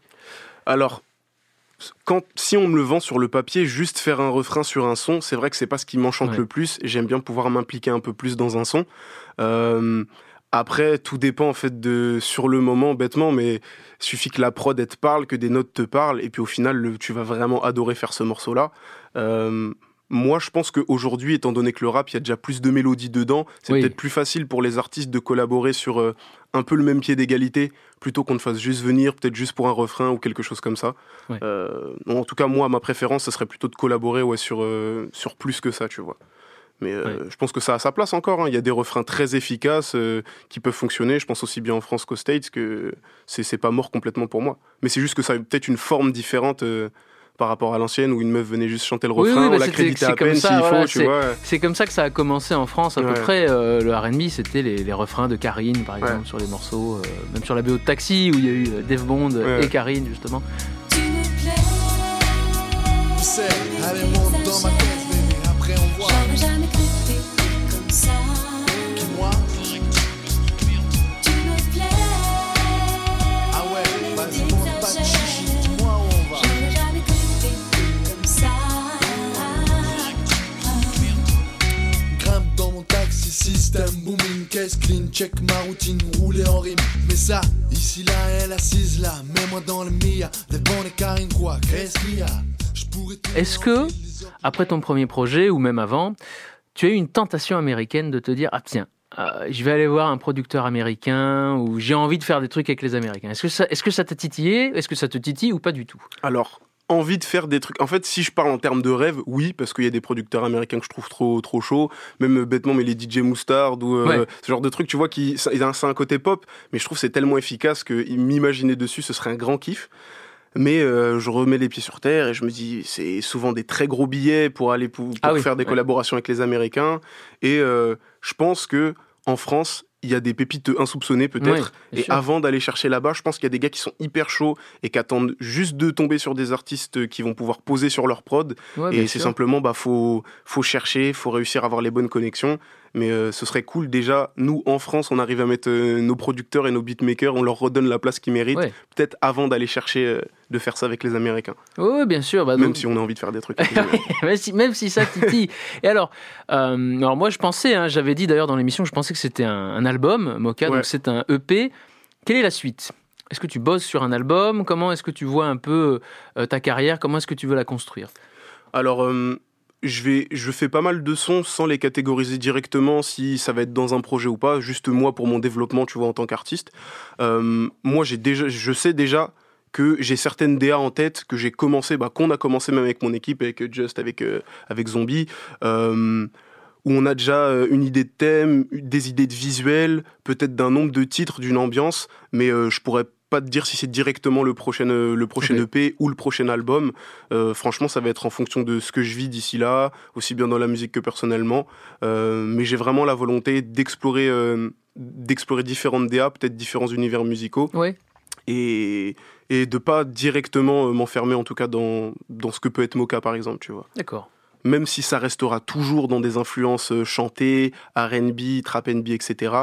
Alors, quand, si on me le vend sur le papier, juste faire un refrain sur un son, c'est vrai que c'est pas ce qui m'enchante Ouais. le plus. J'aime bien pouvoir m'impliquer un peu plus dans un son. Euh, après, tout dépend en fait de sur le moment, bêtement, mais suffit que la prod elle te parle, que des notes te parlent, et puis au final, le- tu vas vraiment adorer faire ce morceau-là. Euh, moi, je pense qu'aujourd'hui, étant donné que le rap, il y a déjà plus de mélodies dedans, c'est Oui. peut-être plus facile pour les artistes de collaborer sur euh, un peu le même pied d'égalité, plutôt qu'on ne fasse juste venir, peut-être juste pour un refrain ou quelque chose comme ça. Ouais. Euh, en tout cas, moi, ma préférence, ce serait plutôt de collaborer ouais, sur, sur plus que ça, tu vois. Mais euh, Ouais. je pense que ça a sa place encore. hein. Il y a des refrains très efficaces euh, qui peuvent fonctionner. Je pense aussi bien en France qu'aux States que c'est c'est pas mort complètement pour moi. Mais c'est juste que ça a peut-être une forme différente euh, par rapport à l'ancienne où une meuf venait juste chanter le Oui, refrain, oui, bah on la créditait c'est à comme peine ça, s'il voilà, faut, tu vois. C'est comme ça que ça a commencé en France à peu près. euh, le R&B, c'était les, les refrains de Karine, par exemple, Ouais. sur les morceaux, euh, même sur la BO de Taxi, où il y a eu Dave Bond Ouais. et Karine, justement. Tu me plais. Système booming, caisse clean, check ma routine, rouler en rime. Mais ça, ici là, elle assise là, mets-moi dans le mia. Des bons et Karine quoi, qu'est-ce qu'il y a? Je pourrais te Est-ce que, après ton premier projet, ou même avant, tu as eu une tentation américaine de te dire Ah, tiens, euh, je vais aller voir un producteur américain, ou j'ai envie de faire des trucs avec les Américains. Est-ce que ça est-ce que ça t'a titillé? Est-ce que ça te titille ou pas du tout? Alors, envie de faire des trucs. En fait, si je parle en termes de rêve, oui, parce qu'il y a des producteurs américains que je trouve trop trop chauds, même euh, bêtement, mais les DJ Moustard ou euh, Ouais. ce genre de trucs, tu vois, qui un- c'est un côté pop, mais je trouve c'est tellement efficace que m'imaginer dessus, ce serait un grand kiff. Mais euh, je remets les pieds sur terre et je me dis, c'est souvent des très gros billets pour aller pour, pour Ah oui, faire des ouais. collaborations avec les Américains. Et euh, je pense que en France, il y a des pépites insoupçonnées peut-être. Et sûr. avant d'aller chercher là-bas, je pense qu'il y a des gars qui sont hyper chauds et qui attendent juste de tomber sur des artistes qui vont pouvoir poser sur leur prod. Ouais, et c'est simplement, bah, faut, faut chercher, faut réussir à avoir les bonnes connexions. Mais euh, ce serait cool déjà, nous en France, on arrive à mettre euh, nos producteurs et nos beatmakers, on leur redonne la place qu'ils méritent, Ouais. peut-être avant d'aller chercher euh, de faire ça avec les Américains. Oui, bien sûr. Bah, Même si on a envie de faire des trucs. même, si, même si ça titille. Et alors, alors moi je pensais, hein, j'avais dit d'ailleurs dans l'émission, je pensais que c'était un, un album, Mocha, Ouais. donc c'est un EP. Quelle est la suite? Est-ce que tu bosses sur un album? Comment est-ce que tu vois un peu ta carrière? Comment est-ce que tu veux la construire? Alors, je, vais, je fais pas mal de sons sans les catégoriser directement si ça va être dans un projet ou pas, juste moi pour mon développement, tu vois, en tant qu'artiste. Euh, moi, j'ai déjà, je sais déjà que j'ai certaines DA en tête que j'ai commencé, bah, qu'on a commencé même avec mon équipe, avec Just, avec, euh, avec Zombie, euh, où on a déjà euh, une idée de thème, des idées de visuel, peut-être d'un nombre de titres, d'une ambiance, mais euh, je pourrais pas te dire si c'est directement le prochain, euh, le prochain. EP ou le prochain album. Euh, franchement, ça va être en fonction de ce que je vis d'ici là, aussi bien dans la musique que personnellement. Euh, mais j'ai vraiment la volonté d'explorer, euh, d'explorer différentes DA, peut-être différents univers musicaux. Ouais. Et, et de pas directement m'enfermer, en tout cas, dans, dans ce que peut être Mocha, par exemple, tu vois. D'accord. Même si ça restera toujours dans des influences euh, chantées, R&B, trap N.B., etc.,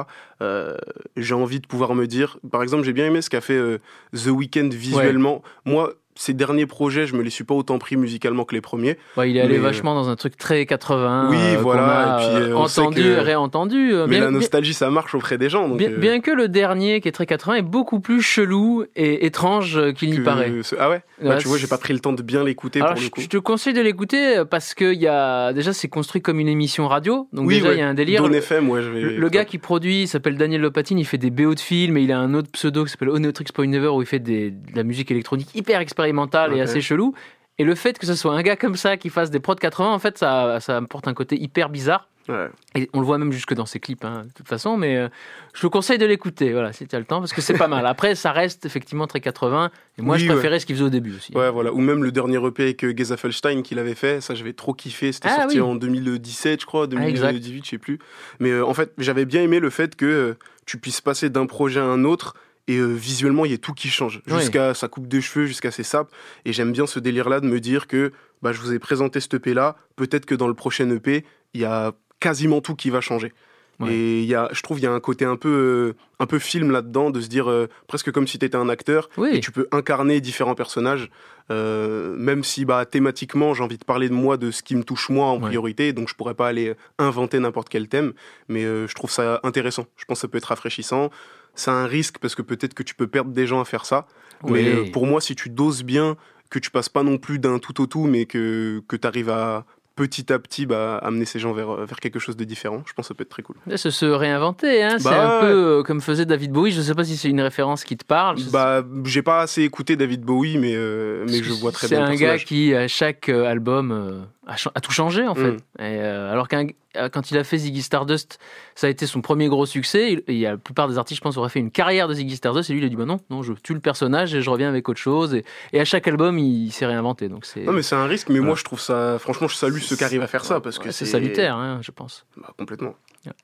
euh, j'ai envie de pouvoir me dire... Par exemple, j'ai bien aimé ce qu'a fait euh, The Weeknd visuellement. Moi, ces derniers projets, je me les suis pas autant pris musicalement que les premiers. Ouais, il est allé Mais, euh, vachement dans un truc très 80. Oui, euh, voilà, a, et puis, euh, entendu, que- réentendu. Mais bien- la nostalgie, ça marche auprès des gens. Donc, Bien, euh, bien que le dernier, qui est très 80, est beaucoup plus chelou et étrange qu'il n'y que paraît. Ah ouais, Bah, Ouais, Tu vois, j'ai pas pris le temps de bien l'écouter pour le je, coup. je te conseille de l'écouter parce que y a déjà c'est construit comme une émission radio, donc Oui, déjà il ouais. y a un délire. Dawn Le- FM, ouais, je vais- Le, gars qui produit il s'appelle Daniel Lopatine, il fait des BO de films et il a un autre pseudo qui s'appelle Oneotrix Point Never où il fait des- de la musique électronique hyper expérimentale et Ok. assez chelou. Et le fait que ce soit un gars comme ça qui fasse des prods 80, en fait, ça, ça apporte un côté hyper bizarre. Ouais. Et on le voit même jusque dans ses clips, hein, de toute façon. Mais euh, je te conseille de l'écouter, voilà, si tu as le temps, parce que c'est pas mal. Après, ça reste effectivement très 80. Et moi, Oui, je ouais. préférais ce qu'il faisait au début aussi. Ouais, voilà. Ou même le dernier EP avec euh, Geza Felstein qu'il avait fait, ça j'avais trop kiffé. C'était Ah, sorti oui. en 2017, je crois, Ah, exact. 2018, je sais plus. Mais euh, en fait, j'avais bien aimé le fait que euh, tu puisses passer d'un projet à un autre et euh, visuellement il y a tout qui change, jusqu'à sa coupe de cheveux, jusqu'à ses sapes. Et j'aime bien ce délire-là de me dire que bah, je vous ai présenté cet EP là, peut-être que dans le prochain EP, il y a quasiment tout qui va changer. Ouais. Et il y a, je trouve, il y a un côté un peu, euh, un peu film là-dedans, de se dire euh, presque comme si tu étais un acteur Oui. et tu peux incarner différents personnages, même si bah, thématiquement j'ai envie de parler de moi, de ce qui me touche moi en Ouais. priorité, donc je pourrais pas aller inventer n'importe quel thème, mais je trouve ça intéressant. Je pense que ça peut être rafraîchissant. C'est un risque parce que peut-être que tu peux perdre des gens à faire ça, Oui. mais euh, pour moi, si tu doses bien, que tu passes pas non plus d'un tout au tout, mais que, que tu arrives à petit à petit bah, amener ces gens vers, vers quelque chose de différent, je pense que ça peut être très cool. C'est se réinventer, hein. c'est Bah un peu euh, comme faisait David Bowie. Je sais pas si c'est une référence qui te parle. Je- Bah, j'ai pas assez écouté David Bowie, mais, euh, mais je vois très C'est bien. le un gars qui, à chaque euh, album, euh, a, tout changé en fait. Mm. Et, euh, alors qu'un euh, quand il a fait Ziggy Stardust, ça a été son premier gros succès. Il, y a la plupart des artistes, je pense, auraient fait une carrière de Ziggy Stardust. Et lui, il a dit bah non, non, je tue le personnage et je reviens avec autre chose. Et, et à chaque album, il, s'est réinventé. Donc c'est Non, mais c'est un risque, mais moi je trouve ça. Franchement, je salue ceux qui arrivent à faire ça parce que Ouais, c'est salutaire, hein, je pense. Bah, complètement.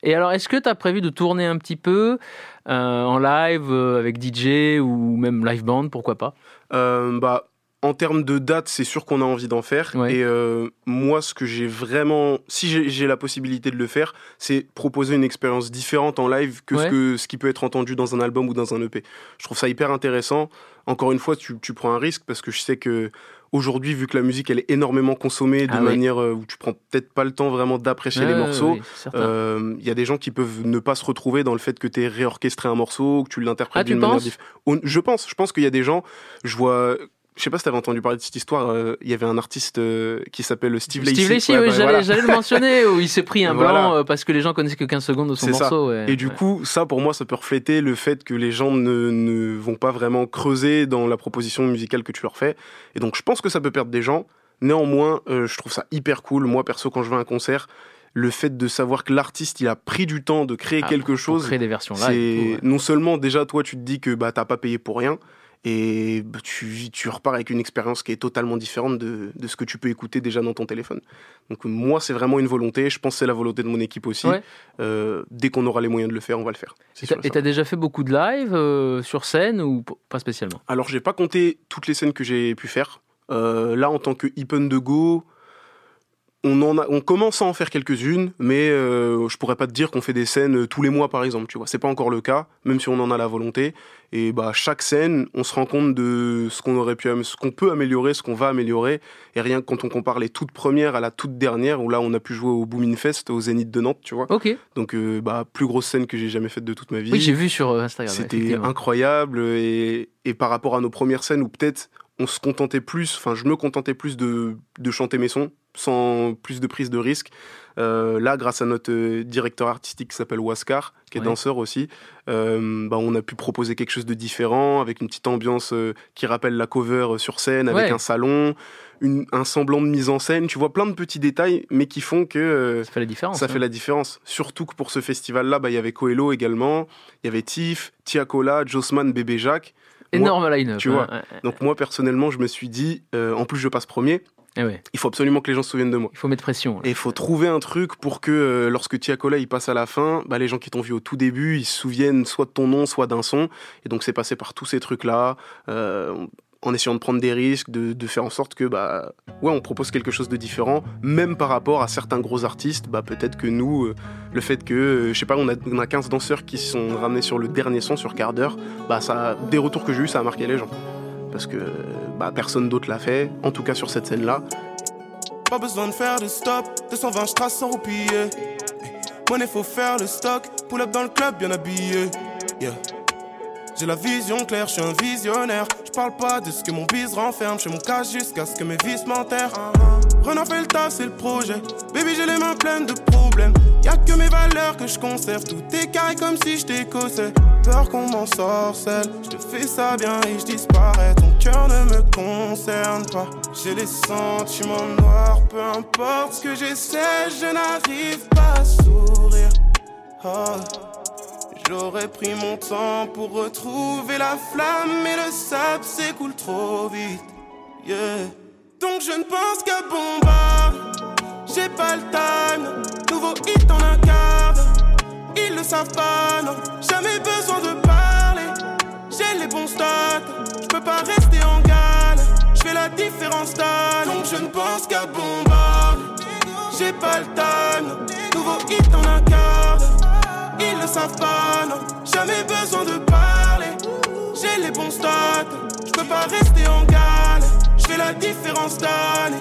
Et alors, est-ce que tu as prévu de tourner un petit peu euh, en live euh, avec DJ ou même live band, pourquoi pas? Euh, bah, en termes de date, c'est sûr qu'on a envie d'en faire. Ouais. Et euh, moi, ce que j'ai vraiment. Si j'ai- la possibilité de le faire, c'est proposer une expérience différente en live que, Ouais. ce que ce qui peut être entendu dans un album ou dans un EP. Je trouve ça hyper intéressant. Encore une fois, tu, tu prends un risque parce que je sais que. Aujourd'hui, vu que la musique elle est énormément consommée de Ah manière euh, où tu prends peut-être pas le temps vraiment d'apprécier les morceaux. Euh, Il y a des gens qui peuvent ne pas se retrouver dans le fait que tu aies réorchestré un morceau, que tu l'interprètes Ah, d'une manière différente. Je pense, je pense qu'il y a des gens, je vois, je sais pas si tu avais entendu parler de cette histoire, euh, il y avait un artiste euh, qui s'appelle Steve Lacey. Steve Lacy, Ouais, oui, bah, j'allais, voilà. le mentionner, où il s'est pris un Voilà. blanc euh, parce que les gens connaissaient que 15 secondes de son morceau. ouais, Et du coup, ça pour moi, ça peut refléter le fait que les gens ne, ne vont pas vraiment creuser dans la proposition musicale que tu leur fais. Et donc, je pense que ça peut perdre des gens. Néanmoins, je trouve ça hyper cool. Moi, perso, quand je vais à un concert, le fait de savoir que l'artiste, il a pris du temps de créer Ah, quelque pour chose, créer des versions et tout, non seulement déjà, toi, tu te dis que bah, t'as pas payé pour rien. Et bah, tu, tu repars avec une expérience qui est totalement différente de, de ce que tu peux écouter déjà dans ton téléphone. Donc moi, c'est vraiment une volonté. Je pense que c'est la volonté de mon équipe aussi. Ouais. Euh, dès qu'on aura les moyens de le faire, on va le faire. Et Et t'as déjà fait beaucoup de live euh, sur scène ou pas spécialement? Alors, j'ai pas compté toutes les scènes que j'ai pu faire. Euh, là, en tant que Hippen de Go, on, en a, on commence à en faire quelques-unes, mais euh, je pourrais pas te dire qu'on fait des scènes euh, tous les mois, par exemple. Tu vois, c'est pas encore le cas, même si on en a la volonté. Et bah, chaque scène, on se rend compte de ce qu'on aurait pu, ce qu'on peut améliorer, ce qu'on va améliorer. Et rien que quand on compare les toutes premières à la toute dernière, où là, on a pu jouer au Boomin Fest, au Zénith de Nantes, tu vois. Ok. Donc, euh, bah, plus grosse scène que j'ai jamais faite de toute ma vie. Oui, j'ai vu sur euh, Instagram. C'était incroyable et, et par rapport à nos premières scènes où peut-être on se contentait plus, enfin je me contentais plus de, de chanter mes sons sans plus de prise de risque. Euh, là, grâce à notre euh, directeur artistique qui s'appelle Waskar, qui est danseur aussi, euh, bah, on a pu proposer quelque chose de différent avec une petite ambiance euh, qui rappelle la cover sur scène, avec Ouais. un salon, une- un semblant de mise en scène. Tu vois plein de petits détails, mais qui font que Ça fait la différence. ça hein. fait la différence. Surtout que pour ce festival-là, bah, il y avait Coelho également, il y avait Tiff, Tiakola, Jossman, Bébé Jacques. Énorme line-up. tu hein. vois. Ouais, ouais. Donc moi, personnellement, je me suis dit, en plus je passe premier, Eh ouais, il faut absolument que les gens se souviennent de moi. Il faut mettre pression. là. Et il faut trouver un truc pour que euh, lorsque Tiakola il passe à la fin, bah, les gens qui t'ont vu au tout début, ils se souviennent soit de ton nom, soit d'un son. Et donc c'est passé par tous ces trucs-là, euh, en essayant de prendre des risques, de, de faire en sorte que bah ouais, on propose quelque chose de différent, même par rapport à certains gros artistes. Bah peut-être que nous, euh, le fait que euh, je sais pas, on a, on a 15 danseurs qui se sont ramenés sur le dernier son sur quart d'heure, bah ça, des retours que j'ai eu, ça a marqué les gens. Parce que bah, personne d'autre l'a fait, en tout cas sur cette scène-là. Pas besoin de faire de stop, 220 je trace sans roupiller. Money faut faire le stock, pull up dans le club bien habillé. Yeah. J'ai la vision claire, je suis un visionnaire. Je parle pas de ce que mon bise renferme, je mon cas jusqu'à ce que mes vices m'enterrent. Renan fait le taf, c'est le projet. Baby, j'ai les mains pleines de problèmes. Y'a que mes valeurs que je conserve. Tout est carré comme si je t'écossais. Peur qu'on m'en sorcelle. Je fais ça bien et je disparais. Ton cœur ne me concerne pas. J'ai les sentiments noirs, peu importe ce que j'essaie, je n'arrive pas à sourire. J'aurais pris mon temps pour retrouver la flamme, mais le sable s'écoule trop vite. Donc je ne pense qu'à bombarder. J'ai pas le time, nouveau hit en un quart. Ils le savent pas, non. Jamais besoin de parler. J'ai les bons stats, je peux pas rester en galère. Je fais la différence d'âge. Donc je ne pense qu'à bombarder. J'ai pas le time, nouveau hit en un quart. Ils le savent pas, non. Jamais besoin de parler. J'ai les bons stats, je peux pas rester en galère. Je fais la différence d'année.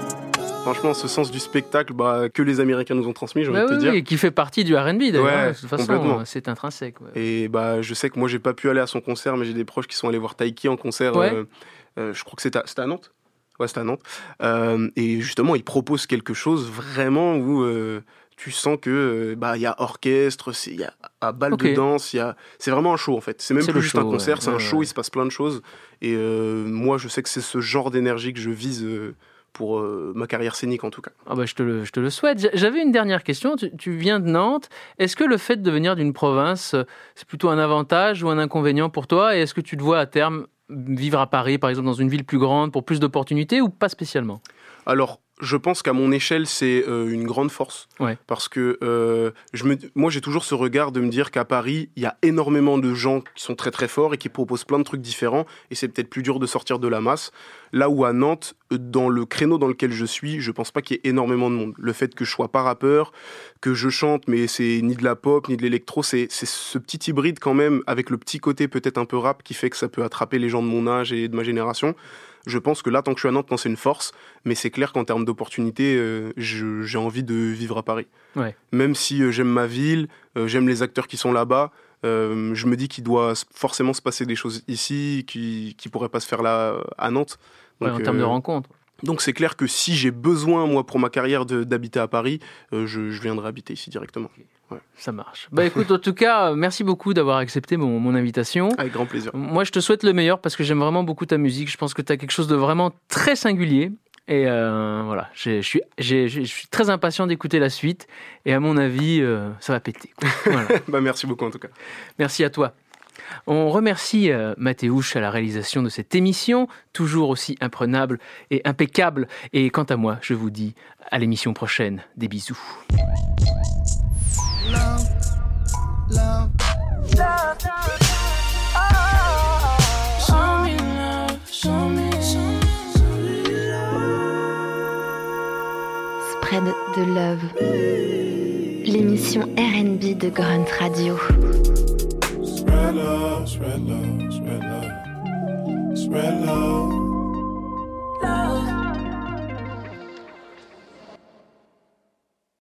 Franchement, ce sens du spectacle bah, que les Américains nous ont transmis, j'ai envie Bah de te oui, dire. oui, qui fait partie du R&B d'ailleurs. Ouais, hein, de toute façon, euh, c'est intrinsèque. ouais. Et bah, je sais que moi, j'ai pas pu aller à son concert, mais j'ai des proches qui sont allés voir Taiki en concert. Ouais. euh, euh, je crois que c'était à, à Nantes. Ouais, c'était à Nantes. Euh, et justement, il propose quelque chose vraiment où euh, tu sens que euh, bah il y a orchestre, il y a à balle de danse, il y a c'est vraiment un show en fait. C'est même plus juste un concert, ouais. c'est un show, il se passe plein de choses. Et euh, moi, je sais que c'est ce genre d'énergie que je vise euh, pour euh, ma carrière scénique en tout cas. Ah bah, je, te le, je te le souhaite. J'a- J'avais une dernière question. Tu, tu viens de Nantes. Est-ce que le fait de venir d'une province, c'est plutôt un avantage ou un inconvénient pour toi? Et est-ce que tu te vois à terme vivre à Paris, par exemple, dans une ville plus grande pour plus d'opportunités ou pas spécialement? Alors, je pense qu'à mon échelle, c'est euh, une grande force. Ouais. Parce que euh, je me, moi, j'ai toujours ce regard de me dire qu'à Paris, il y a énormément de gens qui sont très très forts et qui proposent plein de trucs différents. Et c'est peut-être plus dur de sortir de la masse. Là où à Nantes, dans le créneau dans lequel je suis, je pense pas qu'il y ait énormément de monde. Le fait que je sois pas rappeur, que je chante, mais c'est ni de la pop, ni de l'électro, c'est ce petit hybride quand même, avec le petit côté peut-être un peu rap qui fait que ça peut attraper les gens de mon âge et de ma génération. Je pense que là, tant que je suis à Nantes, c'est une force. Mais c'est clair qu'en termes d'opportunités, euh, j'ai envie de vivre à Paris. Ouais. Même si euh, j'aime ma ville, euh, j'aime les acteurs qui sont là-bas, je me dis qu'il doit forcément se passer des choses ici qui qui pourraient pas se faire là à Nantes. Ouais, En termes de rencontres. donc c'est clair que si j'ai besoin, moi, pour ma carrière, d'habiter à Paris, je, je viendrai habiter ici directement. Ça marche. Bah écoute, en tout cas, euh, merci beaucoup d'avoir accepté mon, mon invitation. Avec grand plaisir. Moi, je te souhaite le meilleur parce que j'aime vraiment beaucoup ta musique. Je pense que tu as quelque chose de vraiment très singulier. Et euh, voilà, je suis, j'ai- je suis très impatient d'écouter la suite. Et à mon avis, euh, ça va péter. quoi. Voilà. bah, merci beaucoup en tout cas. Merci à toi. On remercie euh, Mathéouche à la réalisation de cette émission, toujours aussi imprenable et impeccable. Et quant à moi, je vous dis à l'émission prochaine. Des bisous. Spread de Love. L'émission RB de Grunt Radio. Spread love, spread love.